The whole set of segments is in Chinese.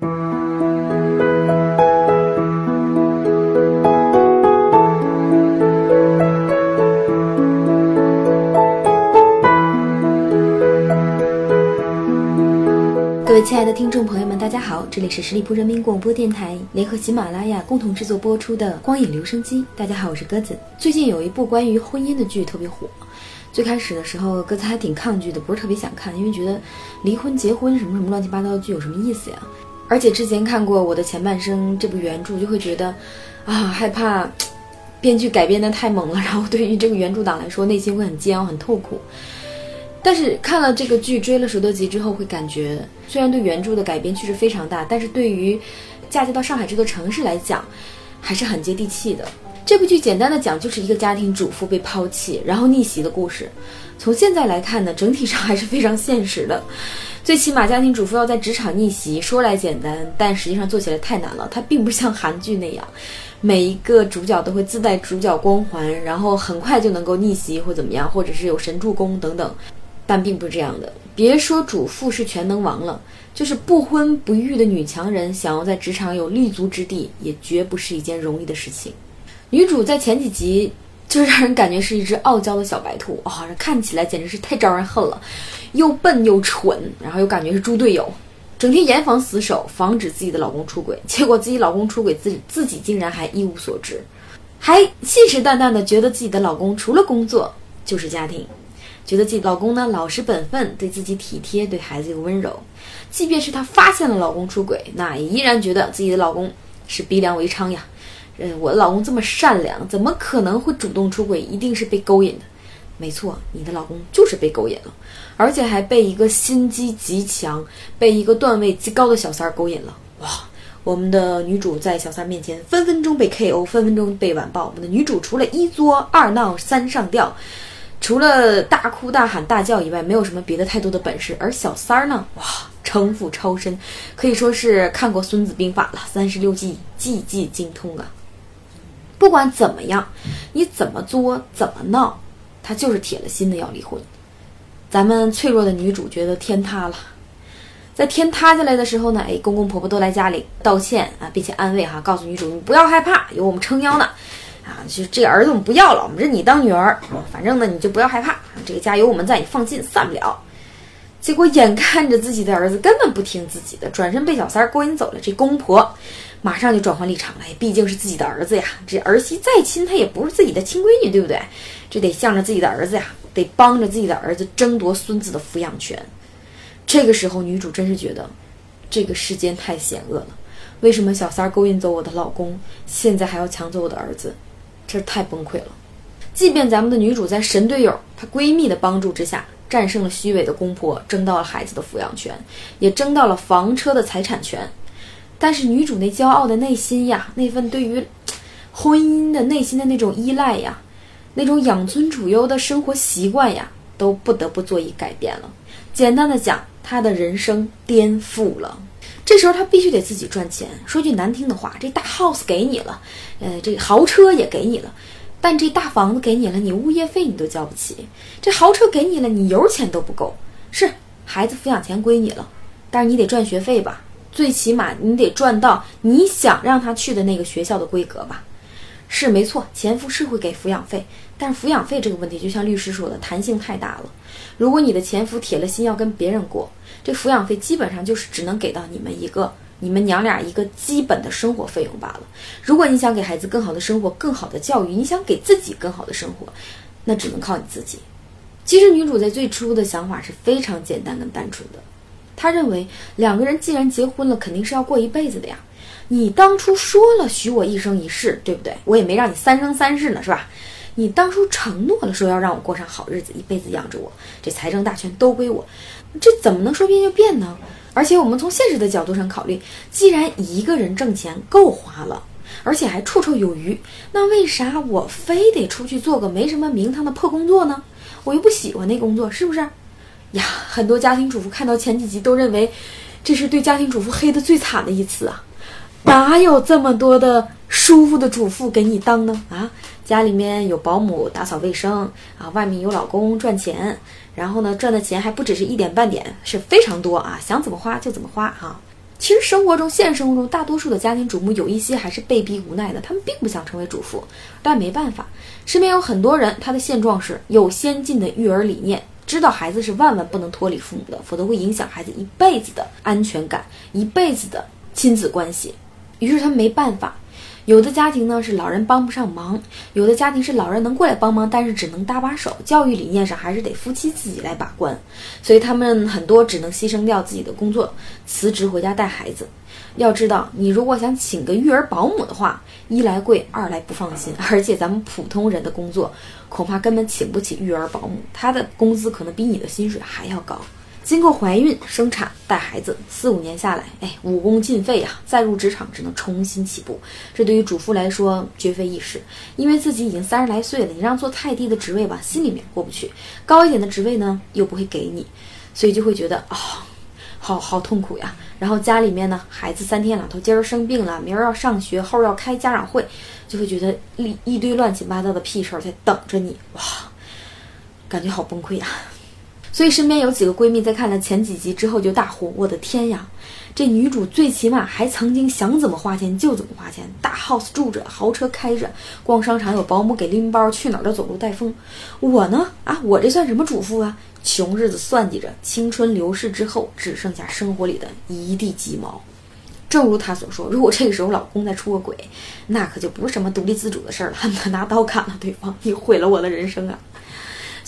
各位亲爱的听众朋友们，大家好，这里是十里铺人民广播电台联合喜马拉雅共同制作播出的《光影留声机》。大家好，我是鸽子。最近有一部关于婚姻的剧特别火，最开始的时候鸽子还挺抗拒的，不是特别想看，因为觉得离婚、结婚什么什么乱七八糟的剧有什么意思呀？而且之前看过《我的前半生》这部原著，就会觉得啊害怕，编剧改编的太猛了，然后对于这个原著党来说，内心会很煎熬、很痛苦。但是看了这个剧，追了十多集之后，会感觉虽然对原著的改编确实非常大，但是对于嫁接到上海这座城市来讲，还是很接地气的。这部剧简单的讲，就是一个家庭主妇被抛弃，然后逆袭的故事。从现在来看呢，整体上还是非常现实的。最起码，家庭主妇要在职场逆袭，说来简单，但实际上做起来太难了。它并不像韩剧那样，每一个主角都会自带主角光环，然后很快就能够逆袭或怎么样，或者是有神助攻等等。但并不是这样的。别说主妇是全能王了，就是不婚不育的女强人，想要在职场有立足之地，也绝不是一件容易的事情。女主在前几集就让人感觉是一只傲娇的小白兔，啊，看起来简直是太招人恨了，又笨又蠢，然后又感觉是猪队友，整天严防死守，防止自己的老公出轨。结果自己老公出轨，自己自己竟然还一无所知，还信誓旦旦的觉得自己的老公除了工作就是家庭。觉得自己老公呢老实本分，对自己体贴，对孩子又温柔。即便是她发现了老公出轨，那也依然觉得自己的老公是逼良为娼呀。嗯，我的老公这么善良，怎么可能会主动出轨？一定是被勾引的。没错，你的老公就是被勾引了，而且还被一个心机极强、被一个段位极高的小三儿勾引了。哇，我们的女主在小三面前分分钟被 KO，分分钟被完爆。我们的女主除了一作二闹三上吊。除了大哭大喊大叫以外，没有什么别的太多的本事。而小三儿呢，哇，城府超深，可以说是看过《孙子兵法》了，三十六计，计计精通啊。不管怎么样，你怎么作，怎么闹，他就是铁了心的要离婚。咱们脆弱的女主觉得天塌了，在天塌下来的时候呢，哎，公公婆婆都来家里道歉啊，并且安慰哈，告诉女主你不要害怕，有我们撑腰呢。啊，就这个儿子我们不要了，我们认你当女儿。反正呢，你就不要害怕，这个家有我们在，你放心，散不了。结果眼看着自己的儿子根本不听自己的，转身被小三勾引走了。这公婆马上就转换立场了，毕竟是自己的儿子呀。这儿媳再亲，她也不是自己的亲闺女，对不对？这得向着自己的儿子呀，得帮着自己的儿子争夺孙子的抚养权。这个时候，女主真是觉得这个世间太险恶了。为什么小三勾引走我的老公，现在还要抢走我的儿子？这太崩溃了。即便咱们的女主在神队友、她闺蜜的帮助之下，战胜了虚伪的公婆，争到了孩子的抚养权，也争到了房车的财产权，但是女主那骄傲的内心呀，那份对于婚姻的内心的那种依赖呀，那种养尊处优的生活习惯呀，都不得不做一改变了。简单的讲，她的人生颠覆了。这时候他必须得自己赚钱。说句难听的话，这大 house 给你了，呃，这豪车也给你了，但这大房子给你了，你物业费你都交不起；这豪车给你了，你油钱都不够。是孩子抚养钱归你了，但是你得赚学费吧？最起码你得赚到你想让他去的那个学校的规格吧？是没错，前夫是会给抚养费，但是抚养费这个问题，就像律师说的，弹性太大了。如果你的前夫铁了心要跟别人过，这抚养费基本上就是只能给到你们一个、你们娘俩一个基本的生活费用罢了。如果你想给孩子更好的生活、更好的教育，你想给自己更好的生活，那只能靠你自己。其实女主在最初的想法是非常简单跟单纯的，她认为两个人既然结婚了，肯定是要过一辈子的呀。你当初说了许我一生一世，对不对？我也没让你三生三世呢，是吧？你当初承诺了说要让我过上好日子，一辈子养着我，这财政大权都归我。这怎么能说变就变呢？而且我们从现实的角度上考虑，既然一个人挣钱够花了，而且还绰绰有余，那为啥我非得出去做个没什么名堂的破工作呢？我又不喜欢那工作，是不是？呀，很多家庭主妇看到前几集都认为，这是对家庭主妇黑的最惨的一次啊！哪有这么多的舒服的主妇给你当呢？啊，家里面有保姆打扫卫生啊，外面有老公赚钱。然后呢，赚的钱还不只是一点半点，是非常多啊！想怎么花就怎么花哈。其实生活中，现实生活中，大多数的家庭主妇有一些还是被逼无奈的，他们并不想成为主妇，但没办法。身边有很多人，他的现状是有先进的育儿理念，知道孩子是万万不能脱离父母的，否则会影响孩子一辈子的安全感，一辈子的亲子关系。于是他没办法。有的家庭呢是老人帮不上忙，有的家庭是老人能过来帮忙，但是只能搭把手。教育理念上还是得夫妻自己来把关，所以他们很多只能牺牲掉自己的工作，辞职回家带孩子。要知道，你如果想请个育儿保姆的话，一来贵，二来不放心，而且咱们普通人的工作恐怕根本请不起育儿保姆，他的工资可能比你的薪水还要高。经过怀孕、生产、带孩子，四五年下来，哎，武功尽废呀！再入职场只能重新起步，这对于主妇来说绝非易事。因为自己已经三十来岁了，你让做太低的职位吧，心里面过不去；高一点的职位呢，又不会给你，所以就会觉得啊，好好痛苦呀。然后家里面呢，孩子三天两头，今儿生病了，明儿要上学，后儿要开家长会，就会觉得一一堆乱七八糟的屁事儿在等着你，哇，感觉好崩溃呀！所以身边有几个闺蜜在看了前几集之后就大呼：“我的天呀，这女主最起码还曾经想怎么花钱就怎么花钱，大 house 住着，豪车开着，逛商场有保姆给拎包，去哪儿都走路带风。我呢，啊，我这算什么主妇啊？穷日子算计着，青春流逝之后只剩下生活里的一地鸡毛。正如她所说，如果这个时候老公再出个轨，那可就不是什么独立自主的事儿了，恨不得拿刀砍了对方。你毁了我的人生啊！”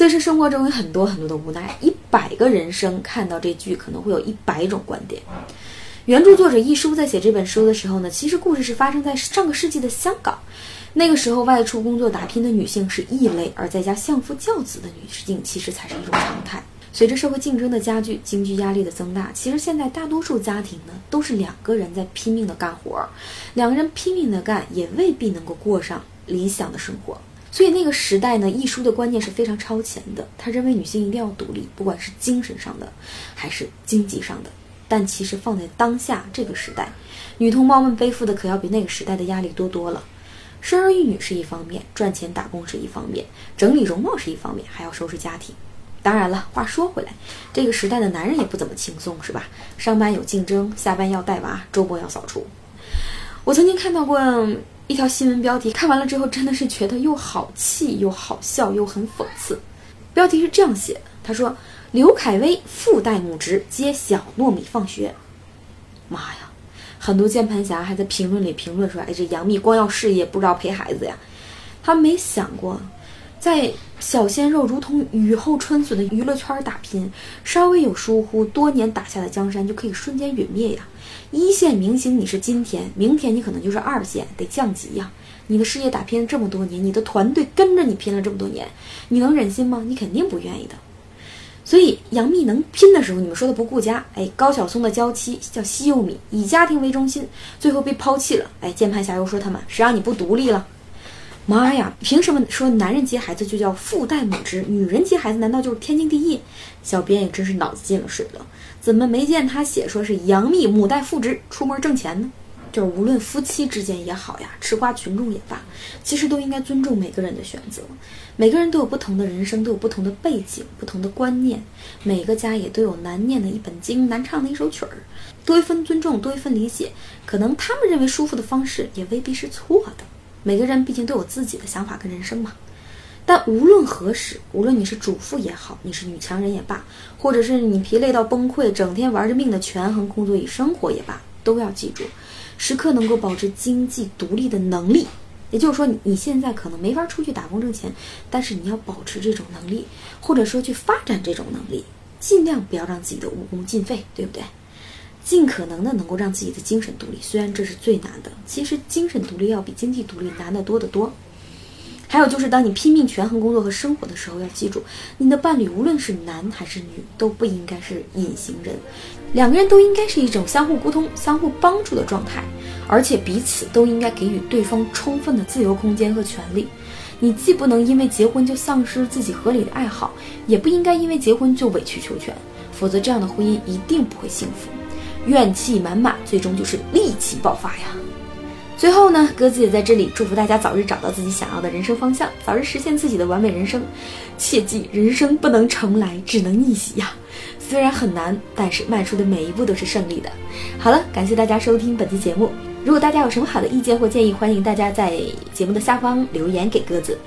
所以是生活中有很多很多的无奈，一百个人生看到这剧可能会有一百种观点。原著作者一书在写这本书的时候呢，其实故事是发生在上个世纪的香港。那个时候外出工作打拼的女性是异类，而在家相夫教子的女性其实才是一种常态。随着社会竞争的加剧，经济压力的增大，其实现在大多数家庭呢都是两个人在拼命的干活，两个人拼命的干也未必能够过上理想的生活。所以那个时代呢，易书的观念是非常超前的。他认为女性一定要独立，不管是精神上的，还是经济上的。但其实放在当下这个时代，女同胞们背负的可要比那个时代的压力多多了。生儿育女是一方面，赚钱打工是一方面，整理容貌是一方面，还要收拾家庭。当然了，话说回来，这个时代的男人也不怎么轻松，是吧？上班有竞争，下班要带娃，周末要扫除。我曾经看到过。一条新闻标题看完了之后，真的是觉得又好气又好笑又很讽刺。标题是这样写：他说刘恺威父代母职接小糯米放学。妈呀，很多键盘侠还在评论里评论说：“哎，这杨幂光要事业，不知道陪孩子呀。”他没想过，在小鲜肉如同雨后春笋的娱乐圈打拼，稍微有疏忽，多年打下的江山就可以瞬间陨灭呀。一线明星你是今天，明天你可能就是二线，得降级呀！你的事业打拼了这么多年，你的团队跟着你拼了这么多年，你能忍心吗？你肯定不愿意的。所以杨幂能拼的时候，你们说她不顾家，哎，高晓松的娇妻叫西柚米，以家庭为中心，最后被抛弃了，哎，键盘侠又说他们谁让你不独立了？妈呀，凭什么说男人接孩子就叫父代母职，女人接孩子难道就是天经地义？小编也真是脑子进了水了。怎么没见他写说是杨幂母带父职出门挣钱呢？就是无论夫妻之间也好呀，吃瓜群众也罢，其实都应该尊重每个人的选择。每个人都有不同的人生，都有不同的背景、不同的观念。每个家也都有难念的一本经，难唱的一首曲儿。多一份尊重，多一份理解，可能他们认为舒服的方式也未必是错的。每个人毕竟都有自己的想法跟人生嘛。但无论何时，无论你是主妇也好，你是女强人也罢，或者是你疲累到崩溃，整天玩着命的权衡工作与生活也罢，都要记住，时刻能够保持经济独立的能力。也就是说，你现在可能没法出去打工挣钱，但是你要保持这种能力，或者说去发展这种能力，尽量不要让自己的武功尽废，对不对？尽可能的能够让自己的精神独立，虽然这是最难的，其实精神独立要比经济独立难得多得多。还有就是，当你拼命权衡工作和生活的时候，要记住，你的伴侣无论是男还是女，都不应该是隐形人，两个人都应该是一种相互沟通、相互帮助的状态，而且彼此都应该给予对方充分的自由空间和权利。你既不能因为结婚就丧失自己合理的爱好，也不应该因为结婚就委曲求全，否则这样的婚姻一定不会幸福，怨气满满，最终就是戾气爆发呀。最后呢，鸽子也在这里祝福大家早日找到自己想要的人生方向，早日实现自己的完美人生。切记，人生不能重来，只能逆袭呀！虽然很难，但是迈出的每一步都是胜利的。好了，感谢大家收听本期节目。如果大家有什么好的意见或建议，欢迎大家在节目的下方留言给鸽子。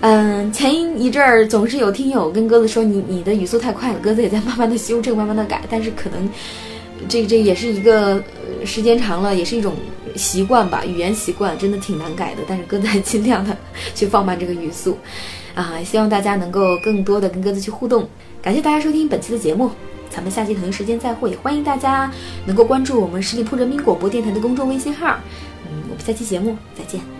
嗯，前一阵儿总是有听友跟鸽子说你你的语速太快了，鸽子也在慢慢的修正，慢慢的改，但是可能这这也是一个时间长了，也是一种习惯吧，语言习惯真的挺难改的。但是鸽子还尽量的去放慢这个语速，啊，希望大家能够更多的跟鸽子去互动。感谢大家收听本期的节目。咱们下期同一时间再会，欢迎大家能够关注我们十里铺人民广播电台的公众微信号。嗯，我们下期节目再见。